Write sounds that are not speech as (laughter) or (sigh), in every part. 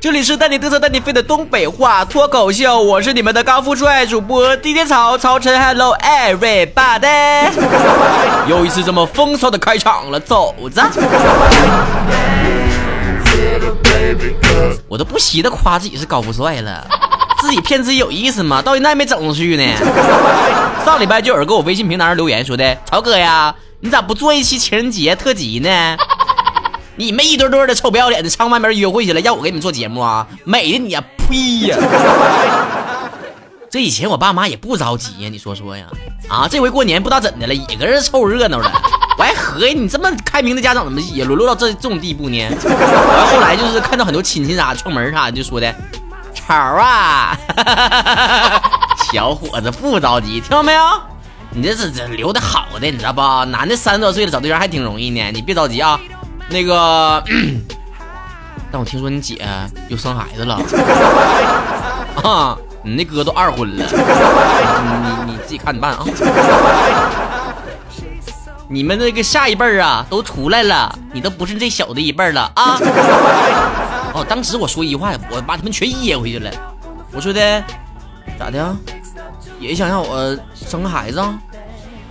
这里是带你嘚瑟带你飞的东北话脱口秀，我是你们的高富帅主播地铁草曹晨，Hello everybody，又一次这么风骚的开场了，走着。我都不稀得夸自己是高富帅了，(laughs) 自己骗自己有意思吗？到现在没整出去呢。上礼拜就有人给我微信平台上留言说的，曹哥呀，你咋不做一期情人节特辑呢？你们一堆堆的臭不要脸的上外面约会去了，让我给你们做节目啊？美的你呀，呸呀！(laughs) 这以前我爸妈也不着急呀，你说说呀？啊，这回过年不知道怎的了，也搁这凑热闹了。我还合计你这么开明的家长怎么也沦落到这这种地步呢？完后来就是看到很多亲戚啥串门啥的，就说的，潮啊，(laughs) 小伙子不着急，听到没有？你这是这留的好的，你知道不？男的三十多岁了找对象还挺容易呢，你别着急啊。那个，(clears throat) 但我听说你姐又生孩子了 (laughs) 啊！你那哥都二婚了，你你自己看着办啊！你们那个下一辈儿啊，都出来了，你都不是这小的一辈儿了啊！哦，当时我说一句话，我把他们全噎回去了。我说的咋的？也想让我生个孩子？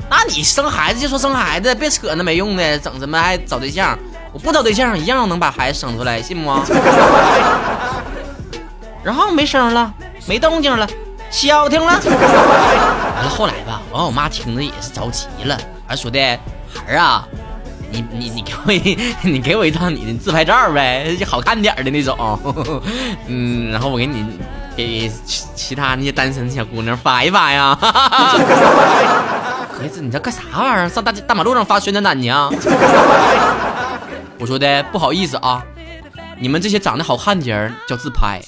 那你生孩子就说生孩子，别扯那没用的，整什么还找对象？我不找对象一样能把孩子生出来，信不？(laughs) 然后没声了，没动静了，消停了。完了后来吧，完我妈听着也是着急了，还说的孩儿啊，你你你给我 (laughs) 你给我一张你的自拍照呗，就好看点的那种。嗯，然后我给你给其他那些单身的小姑娘发一发呀。(laughs) 孩子，你这干啥玩意儿？上大大马路上发宣传单去啊？我说的不好意思啊，你们这些长得好看的人叫自拍，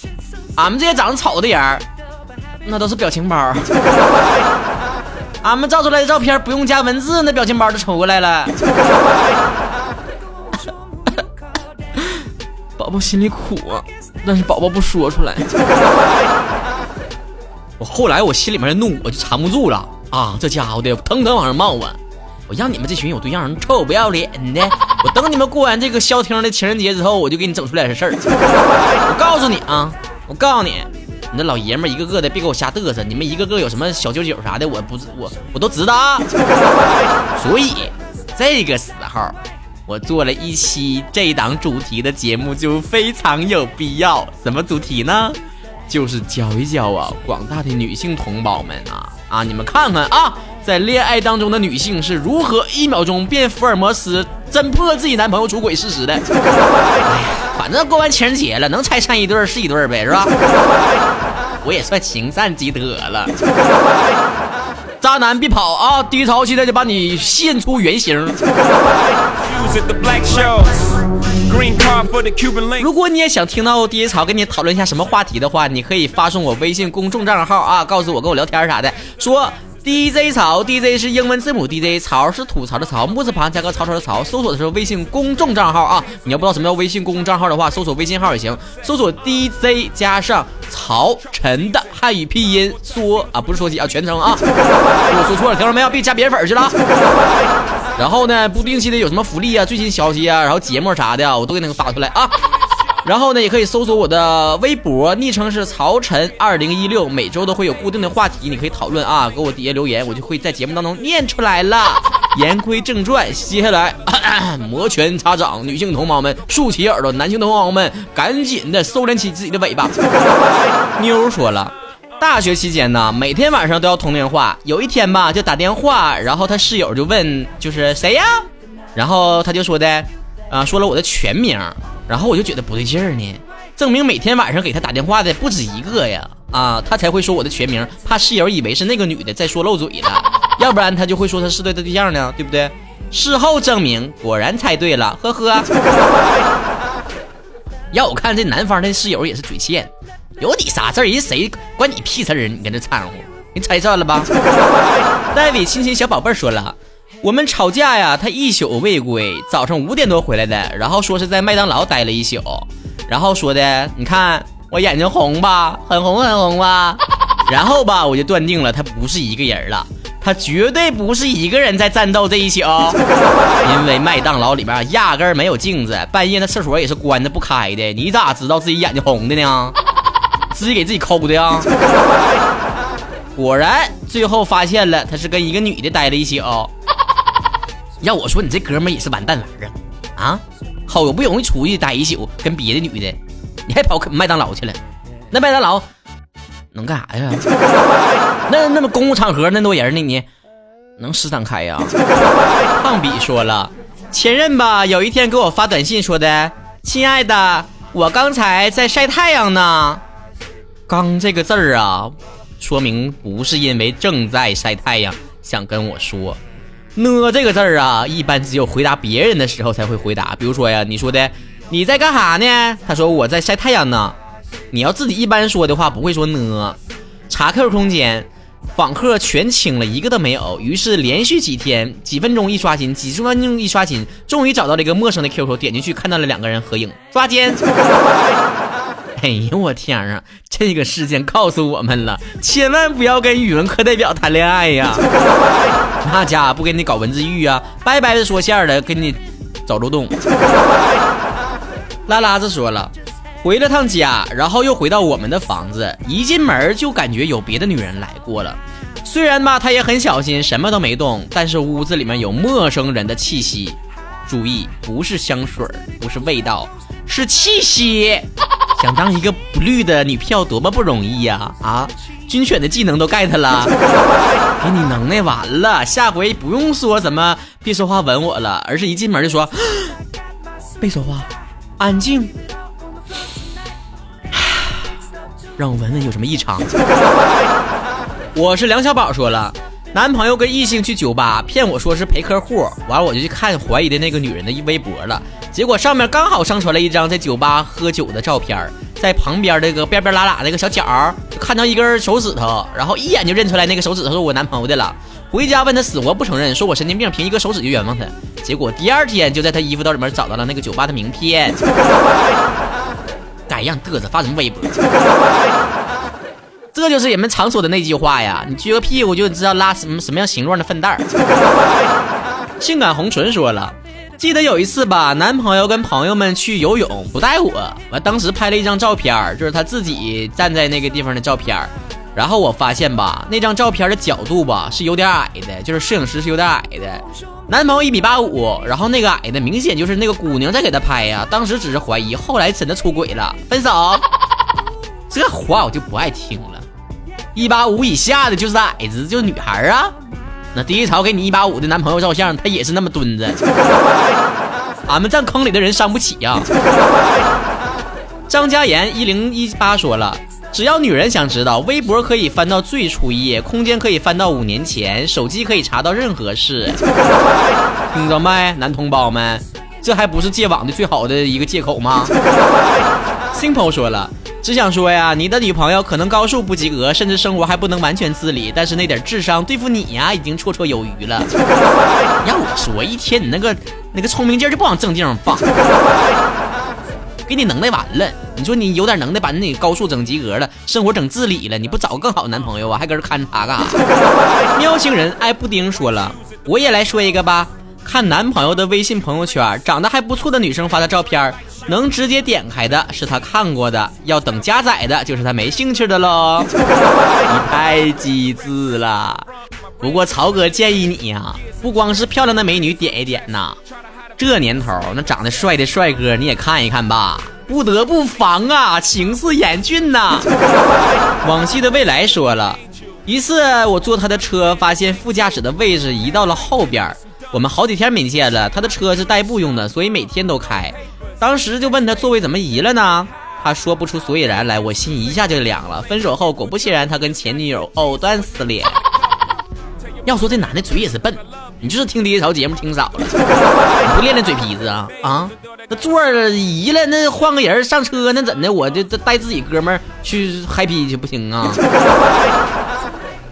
俺们这些长得丑的人，那都是表情包。(laughs) 俺们照出来的照片不用加文字，那表情包就瞅过来了。(laughs) 宝宝心里苦啊，但是宝宝不说出来。(laughs) 我后来我心里面的怒我就藏不住了啊，这家伙的腾腾往上冒啊！我让你们这群有对象人臭不要脸的！(laughs) 我等你们过完这个消停的情人节之后，我就给你整出来点事儿。我告诉你啊，我告诉你，你这老爷们一个个的别给我瞎嘚瑟，你们一个个有什么小九九啥的，我不我我都知道啊。(laughs) 所以这个时候，我做了一期这档主题的节目就非常有必要。什么主题呢？就是教一教啊广大的女性同胞们啊啊，你们看看啊。在恋爱当中的女性是如何一秒钟变福尔摩斯侦破自己男朋友出轨事实的？哎呀，反正过完情人节了，能拆散一对是一对呗，是吧？(laughs) 我也算行善积德了。渣男别跑啊！低潮现在就把你现出原形。如果你也想听到低潮跟你讨论一下什么话题的话，你可以发送我微信公众账号啊，告诉我跟我聊天啥的，说。DJ 曹，DJ 是英文字母 DJ，曹是吐槽的曹，木字旁加个曹操的曹。搜索的时候，微信公众账号啊，你要不知道什么叫微信公众账号的话，搜索微信号也行，搜索 DJ 加上曹晨的汉语拼音缩啊，不是缩写啊，全称啊。我说错了，听到没有？别加别人粉去了。然后呢，不定期的有什么福利啊、最新消息啊，然后节目啥的，我都给那个发出来啊。然后呢，也可以搜索我的微博，昵称是曹晨二零一六，每周都会有固定的话题，你可以讨论啊，给我底下留言，我就会在节目当中念出来了。(laughs) 言归正传，接下来摩拳擦掌，女性同胞们竖起耳朵，男性同胞们赶紧的收敛起自己的尾巴。(laughs) 妞说了，大学期间呢，每天晚上都要通电话，有一天吧，就打电话，然后他室友就问，就是谁呀？然后他就说的，啊，说了我的全名。然后我就觉得不对劲儿呢，证明每天晚上给他打电话的不止一个呀，啊，他才会说我的全名，怕室友以为是那个女的在说漏嘴了，(laughs) 要不然他就会说他是对的对象呢，对不对？事后证明果然猜对了，呵呵。(laughs) 要我看这男方的室友也是嘴欠，有你啥事儿？人谁关你屁事儿？你跟这掺和，你猜错了吧？(laughs) 戴维亲亲小宝贝儿说了。我们吵架呀，他一宿未归，早上五点多回来的，然后说是在麦当劳待了一宿，然后说的，你看我眼睛红吧，很红很红吧，(laughs) 然后吧，我就断定了他不是一个人了，他绝对不是一个人在战斗这一宿，(laughs) 因为麦当劳里边压根没有镜子，半夜那厕所也是关着不开的。你咋知道自己眼睛红的呢？(laughs) 自己给自己抠的呀？果然，最后发现了，他是跟一个女的待了一宿。要我说，你这哥们也是完蛋玩啊！啊，好不容易出去待一宿，跟别的女的，你还跑麦当劳去了？那麦当劳能干啥呀？(laughs) 那那么公共场合那多人呢，你能施展开呀？(laughs) 胖比说了，前任吧，有一天给我发短信说的：“亲爱的，我刚才在晒太阳呢。”刚这个字儿啊。说明不是因为正在晒太阳想跟我说，呢这个字儿啊，一般只有回答别人的时候才会回答。比如说呀，你说的你在干啥呢？他说我在晒太阳呢。你要自己一般说的话，不会说呢。查 Q 空间，访客全清了，一个都没有。于是连续几天，几分钟一刷新，几十分钟一刷新，终于找到了一个陌生的 QQ，点进去看到了两个人合影，抓奸。哎呦 (laughs) 我天啊！这个事件告诉我们了，千万不要跟语文课代表谈恋爱呀！(laughs) 那家不给你搞文字狱啊，白白的说线的，给你找漏洞。拉拉子说了，回了趟家，然后又回到我们的房子，一进门就感觉有别的女人来过了。虽然吧，他也很小心，什么都没动，但是屋子里面有陌生人的气息。注意，不是香水，不是味道，是气息。想当一个不绿的女票多么不容易呀！啊，军犬的技能都 get 了，(laughs) 给你能耐完了，下回不用说什么别说话吻我了，而是一进门就说别说话，安静，让我闻闻有什么异常。(laughs) 我是梁小宝说了。男朋友跟异性去酒吧，骗我说是陪客户，完了我就去看怀疑的那个女人的微博了，结果上面刚好上传了一张在酒吧喝酒的照片，在旁边那个边边拉拉那个小角，就看到一根手指头，然后一眼就认出来那个手指头是我男朋友的了。回家问他死活不承认，说我神经病，凭一个手指就冤枉他。结果第二天就在他衣服兜里面找到了那个酒吧的名片。该让嘚瑟发什么微博？这就是人们常说的那句话呀，你撅个屁股就知道拉什么什么样形状的粪蛋儿。(laughs) 性感红唇说了，记得有一次吧，男朋友跟朋友们去游泳，不带我，完当时拍了一张照片，就是他自己站在那个地方的照片。然后我发现吧，那张照片的角度吧是有点矮的，就是摄影师是有点矮的。男朋友一米八五，然后那个矮的明显就是那个姑娘在给他拍呀。当时只是怀疑，后来真的出轨了，分手。(laughs) 这话我就不爱听了。一八五以下的就是矮子，就是女孩啊。那第一潮给你一八五的男朋友照相，他也是那么蹲着。俺们站坑里的人伤不起呀。张嘉言一零一八说了，只要女人想知道，微博可以翻到最初一页，空间可以翻到五年前，手机可以查到任何事。听着没，男同胞们，这还不是戒网的最好的一个借口吗？(laughs) Simple 说了。只想说呀，你的女朋友可能高数不及格，甚至生活还不能完全自理，但是那点智商对付你呀，已经绰绰有余了。(laughs) 要我说，一天你那个那个聪明劲儿就不往正地方放，(laughs) 给你能耐完了。你说你有点能耐，把你高数整及格了，生活整自理了，你不找个更好的男朋友啊？还搁这看着他干啥？喵星人爱布丁说了，我也来说一个吧。看男朋友的微信朋友圈，长得还不错的女生发的照片。能直接点开的是他看过的，要等加载的就是他没兴趣的喽。(laughs) 你太机智了。不过曹哥建议你呀，不光是漂亮的美女点一点呐，这年头那长得帅的帅哥你也看一看吧。不得不防啊，情势严峻呐。(laughs) 往昔的未来说了一次，我坐他的车，发现副驾驶的位置移到了后边。我们好几天没见了，他的车是代步用的，所以每天都开。当时就问他座位怎么移了呢？他说不出所以然来，我心一下就凉了。分手后，果不其然，他跟前女友藕断丝连。(laughs) 要说这男的嘴也是笨，你就是听第一潮节目听少了，你不练练嘴皮子啊啊！那座儿移了，那换个人上车，那怎的？我就带自己哥们儿去嗨皮去不行啊？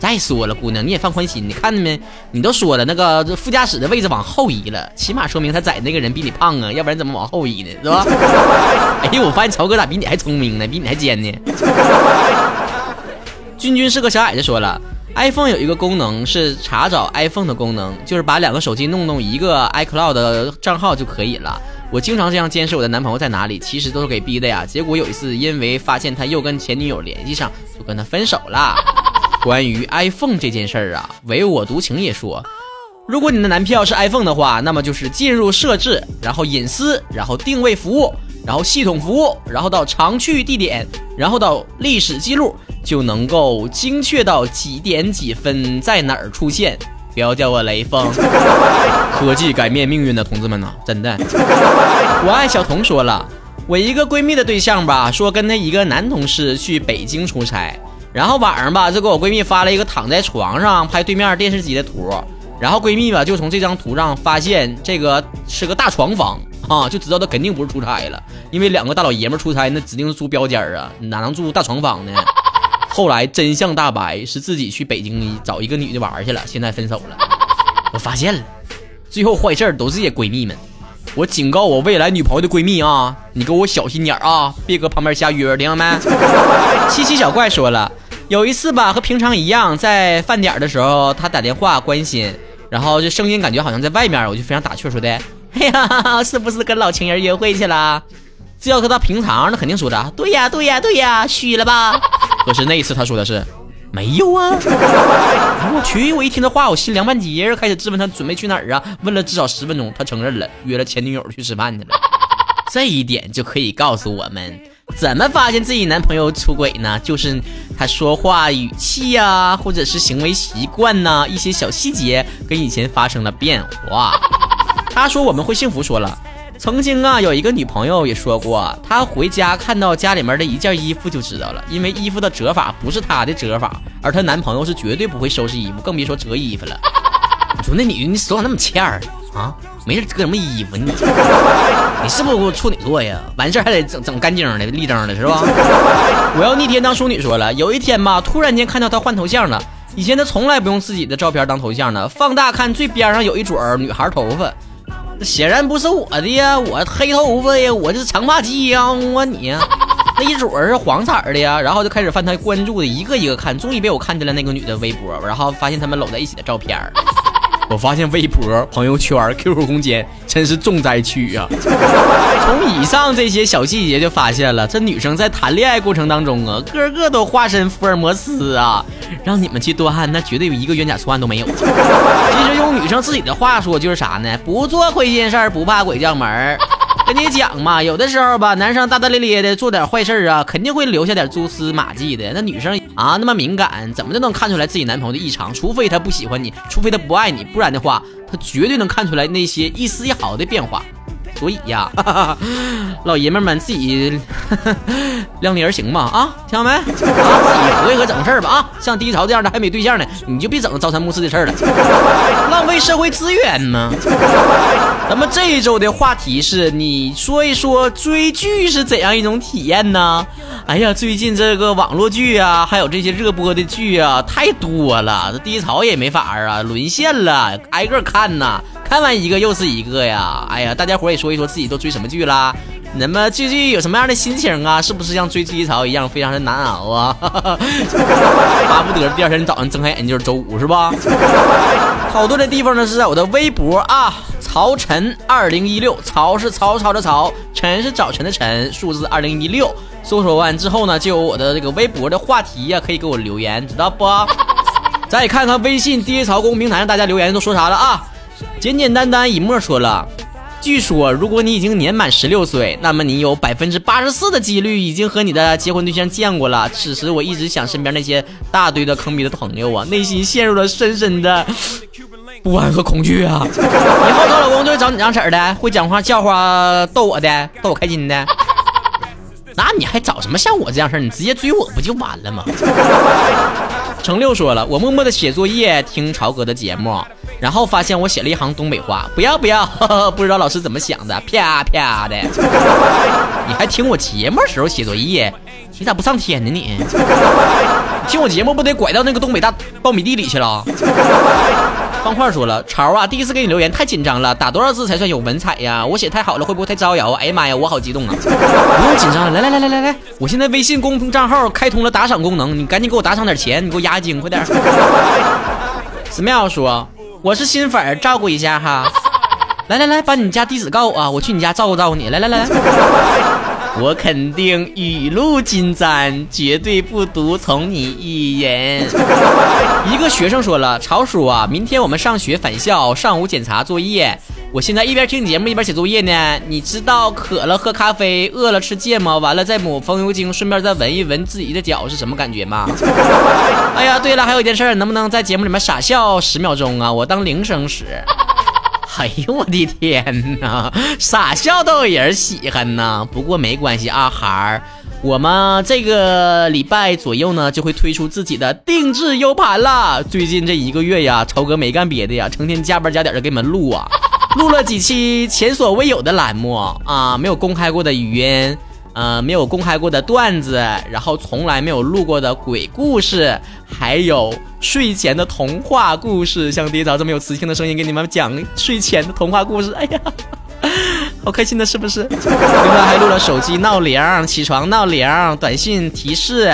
再说了，姑娘，你也放宽心，你看见没？你都说了，那个副驾驶的位置往后移了，起码说明他载那个人比你胖啊，要不然怎么往后移呢？是吧？(laughs) 哎呦，我发现曹哥咋比你还聪明呢？比你还尖呢？君君是个小矮子，说了，iPhone 有一个功能是查找 iPhone 的功能，就是把两个手机弄弄一个 iCloud 的账号就可以了。我经常这样监视我的男朋友在哪里，其实都是给逼的呀。结果有一次，因为发现他又跟前女友联系上，就跟他分手了。关于 iPhone 这件事儿啊，唯我独情也说，如果你的男票是 iPhone 的话，那么就是进入设置，然后隐私，然后定位服务，然后系统服务，然后到常去地点，然后到历史记录，就能够精确到几点几分在哪儿出现。不要叫我雷锋，科技改变命运的同志们呐，真的。我爱小童说了，我一个闺蜜的对象吧，说跟她一个男同事去北京出差，然后晚上吧就给我闺蜜发了一个躺在床上拍对面电视机的图，然后闺蜜吧就从这张图上发现这个是个大床房啊，就知道她肯定不是出差了，(laughs) 因为两个大老爷们出差那指定是住标间啊，哪能住大床房呢？后来真相大白，是自己去北京找一个女的玩去了，现在分手了。(laughs) 我发现了，最后坏事都是些闺蜜们。我警告我未来女朋友的闺蜜啊，你给我小心点啊，别搁旁边瞎约，听到没？(laughs) 七七小怪说了，有一次吧，和平常一样，在饭点的时候，他打电话关心，然后这声音感觉好像在外面，我就非常打趣说的，哎呀，是不是跟老情人约会去了？这要搁他平常，那肯定说的，对呀，对呀，对呀，虚了吧？可是那一次他说的是没有啊！我去，我一听这话，我心凉半截，开始质问他准备去哪儿啊？问了至少十分钟，他承认了，约了前女友去吃饭去了。这一点就可以告诉我们，怎么发现自己男朋友出轨呢？就是他说话语气呀，或者是行为习惯呐，一些小细节跟以前发生了变化。(laughs) 他说我们会幸福，说了。曾经啊，有一个女朋友也说过，她回家看到家里面的一件衣服就知道了，因为衣服的折法不是她的折法，而她男朋友是绝对不会收拾衣服，更别说折衣服了。你说那女的，你手咋那么欠儿啊？没事搁什么衣服？你你是不是处女座呀？完事还得整整干净的、立正的，是吧？(laughs) 我要逆天当淑女说了，有一天吧，突然间看到她换头像了，以前她从来不用自己的照片当头像的，放大看最边上有一撮女孩头发。显然不是我的呀，我黑头发呀，我这是长发姜啊你，那一撮是黄色的呀，然后就开始翻他关注的一个一个看，终于被我看见了那个女的微博，然后发现他们搂在一起的照片我发现微博、朋友圈、QQ 空间真是重灾区啊！从以上这些小细节就发现了，这女生在谈恋爱过程当中啊，个个都化身福尔摩斯啊，让你们去断案，那绝对有一个冤假错案都没有。(laughs) 其实用女生自己的话说就是啥呢？不做亏心事儿，不怕鬼叫门跟你讲嘛，有的时候吧，男生大大咧咧的做点坏事啊，肯定会留下点蛛丝马迹的。那女生啊，那么敏感，怎么就能看出来自己男朋友的异常，除非他不喜欢你，除非他不爱你，不然的话，他绝对能看出来那些一丝一毫的变化。所以呀，(laughs) 老爷们们自己 (laughs) 量力而行吧啊，听到没？啊，自己合计合整事儿吧啊，像低潮这样的还没对象呢，你就别整朝三暮四的事儿了，(laughs) 浪费社会资源呢。咱们这一周的话题是你说一说追剧是怎样一种体验呢？哎呀，最近这个网络剧啊，还有这些热播的剧啊，太多了，这低潮也没法啊，沦陷了，挨个看呐。看完一个又是一个呀！哎呀，大家伙也说一说自己都追什么剧啦？那么最近有什么样的心情啊？是不是像追低潮一样非常的难熬啊？(laughs) 巴不得第二天早上睁开眼就是周五是吧？好多的地方呢是在我的微博啊，曹晨二零一六，曹是曹操的曹，晨是早晨的晨，数字二零一六。搜索完之后呢，就有我的这个微博的话题呀，可以给我留言，知道不？(laughs) 再看看微信低潮公平台上大家留言都说啥了啊？简简单单一墨说了，据说如果你已经年满十六岁，那么你有百分之八十四的几率已经和你的结婚对象见过了。此时我一直想身边那些大堆的坑逼的朋友啊，内心陷入了深深的 (laughs) 不安和恐惧啊！以后找老公就是找你这样式的，会讲话笑话逗我的，逗我开心的。那你还找什么像我这样事儿？你直接追我不就完了吗？(laughs) 程六说了，我默默的写作业，听朝哥的节目。然后发现我写了一行东北话，不要不要，(laughs) 不知道老师怎么想的，啪啪的。你还听我节目时候写作业，你咋不上天呢你？听我节目不得拐到那个东北大苞米地里去了？方块说了，潮啊，第一次给你留言太紧张了，打多少字才算有文采呀？我写太好了会不会太招摇？哎呀妈呀，我好激动啊！不用紧张了，来来来来来来，我现在微信公众账号开通了打赏功能，你赶紧给我打赏点钱，你给我压惊，快点。Smile 说，我是新粉，照顾一下哈。(laughs) 来来来，把你家地址告我啊，我去你家照顾照顾你。来来来，(laughs) 我肯定雨露均沾，绝对不独宠你一人。(laughs) 一个学生说了，曹叔啊，明天我们上学返校，上午检查作业。我现在一边听节目一边写作业呢。你知道渴了喝咖啡，饿了吃芥末，完了再抹风油精，顺便再闻一闻自己的脚是什么感觉吗？(laughs) 哎呀，对了，还有一件事，能不能在节目里面傻笑十秒钟啊？我当铃声使。哎呦我的天哪，傻笑都有人喜欢呢。不过没关系啊，孩儿，我们这个礼拜左右呢就会推出自己的定制 U 盘了。最近这一个月呀，超哥没干别的呀，成天加班加点的给你们录啊，(laughs) 录了几期前所未有的栏目啊，没有公开过的语音。呃，没有公开过的段子，然后从来没有录过的鬼故事，还有睡前的童话故事，像爹早这么有磁性的声音给你们讲睡前的童话故事，哎呀，(laughs) 好开心的，是不是？(laughs) 另外还录了手机闹铃、起床闹铃、短信提示。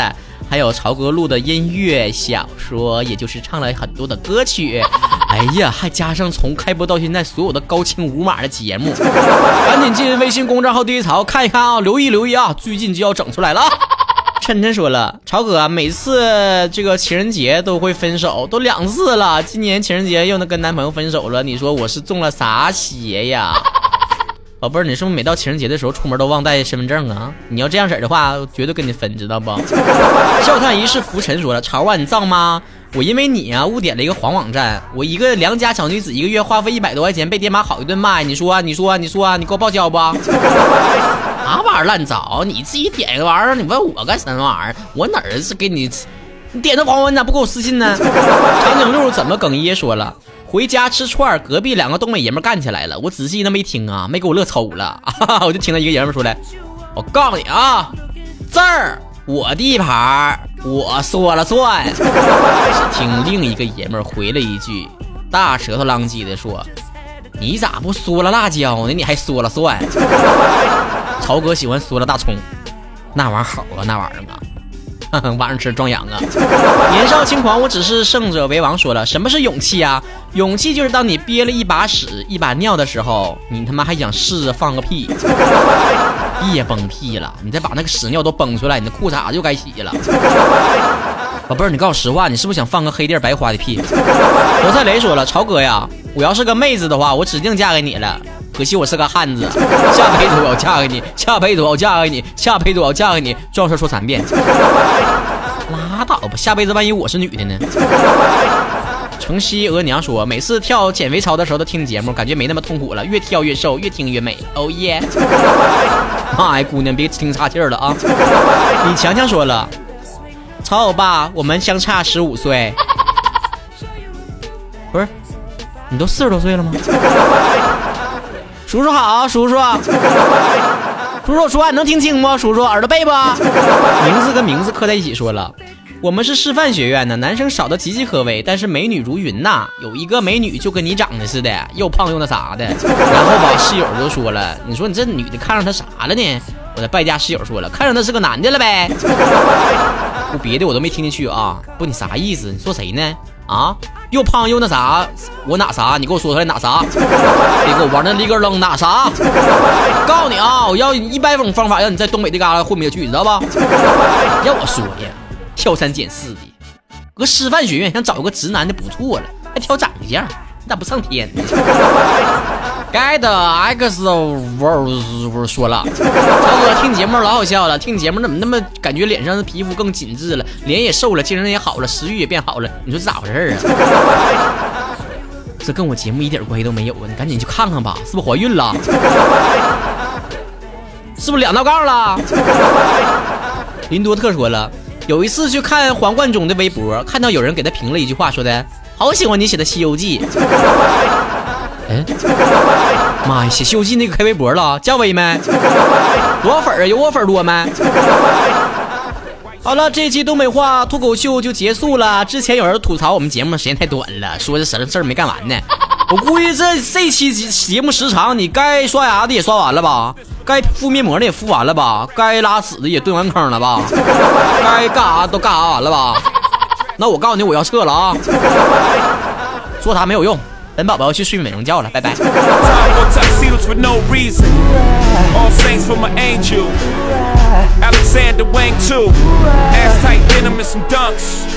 还有曹哥录的音乐小说，也就是唱了很多的歌曲。(laughs) 哎呀，还加上从开播到现在所有的高清无码的节目，(laughs) 赶紧进微信公众号第一曹看一看啊，留意留意啊，最近就要整出来了。(laughs) 晨晨说了，曹哥每次这个情人节都会分手，都两次了，今年情人节又能跟男朋友分手了，你说我是中了啥邪呀？宝贝儿，你是不是每到情人节的时候出门都忘带身份证啊？你要这样式儿的话，绝对跟你分，知道不？(laughs) 笑看一世浮沉说了，潮啊，你脏吗？我因为你啊误点了一个黄网站，我一个良家小女子，一个月花费一百多块钱，被爹妈好一顿骂。你说，你说，你说，你给我报销不？(laughs) 啥玩意儿烂糟？你自己点个玩意儿，你问我干什么玩意儿？我哪儿是给你？你点的黄文，你咋不给我私信呢？(laughs) 长颈鹿怎么哽咽说了？回家吃串，隔壁两个东北爷们干起来了。我仔细那没听啊，没给我乐抽了。啊 (laughs) 我就听到一个爷们说来：“我告诉你啊，这儿我地盘，我说了算。”只听另一个爷们回了一句，大舌头浪叽的说：“你咋不嗦了辣椒呢？你还说了算？”曹哥喜欢嗦了大葱，那玩意儿好啊，那玩意儿啊。(laughs) 晚上吃壮阳啊！(laughs) 年少轻狂，我只是胜者为王。说了，什么是勇气啊？勇气就是当你憋了一把屎、一把尿的时候，你他妈还想试着放个屁，(laughs) 别崩屁了，你再把那个屎尿都崩出来，你的裤衩就该洗了。宝贝儿，你告诉我实话，你是不是想放个黑地白花的屁？罗赛雷说了，曹哥呀，我要是个妹子的话，我指定嫁给你了。可惜我是个汉子，下辈子我要嫁给你，下辈子我要嫁给你，下辈子我要嫁给你，这种事说三遍。拉倒吧，下辈子万一我是女的呢？城西额娘说，每次跳减肥操的时候都听节目，感觉没那么痛苦了，越跳越瘦，越听越美。哦耶！(laughs) 妈呀，姑娘别听岔气了啊！李强强说了，曹欧巴，我们相差十五岁。不是，你都四十多岁了吗？叔叔好，叔叔，叔叔说话你能听清不？叔叔耳朵背不？名字跟名字刻在一起说了，我们是师范学院的，男生少的岌岌可危，但是美女如云呐。有一个美女就跟你长得似的，又胖又那啥的。然后吧，室友就说了，你说你这女的看上他啥了呢？我的败家室友说了，看上他是个男的了呗。不别的我都没听进去啊，不你啥意思？你说谁呢？啊？又胖又那啥，我哪啥？你给我说出来哪啥？(laughs) 别给我玩那立个扔哪啥？(laughs) 告诉你啊，我要一百种方法让你在东北这旮旯混不下去，你知道吧？(laughs) 要我说呀，挑三拣四的，搁师范学院想找个直男就不错了，还挑长相，你咋不上天呢？该的 X 呜说了，曹哥听节目老好笑了，听节目怎么那么感觉脸上的皮肤更紧致了，脸也瘦了，精神也好了，食欲也变好了，你说这咋回事啊？这跟我节目一点关系都没有啊！你赶紧去看看吧，是不是怀孕了？是不是两道杠了？林多特说了，有一次去看黄贯中的微博，看到有人给他评了一句话，说的好喜欢你写的《西游记》。哎，妈呀！写《西游记》那个开微博了，加微没？多少粉啊？有我粉多没？好了，这期东北话脱口秀就结束了。之前有人吐槽我们节目时间太短了，说这什么事儿没干完呢。我估计这这期节目时长，你该刷牙的也刷完了吧？该敷面膜的也敷完了吧？该拉屎的也蹲完坑了吧？该干啥都干啥完了吧？那我告诉你，我要撤了啊！说啥没有用，本宝宝要去睡美容觉了，拜拜。Alexander Wang too. Ass tight denim and some dunks.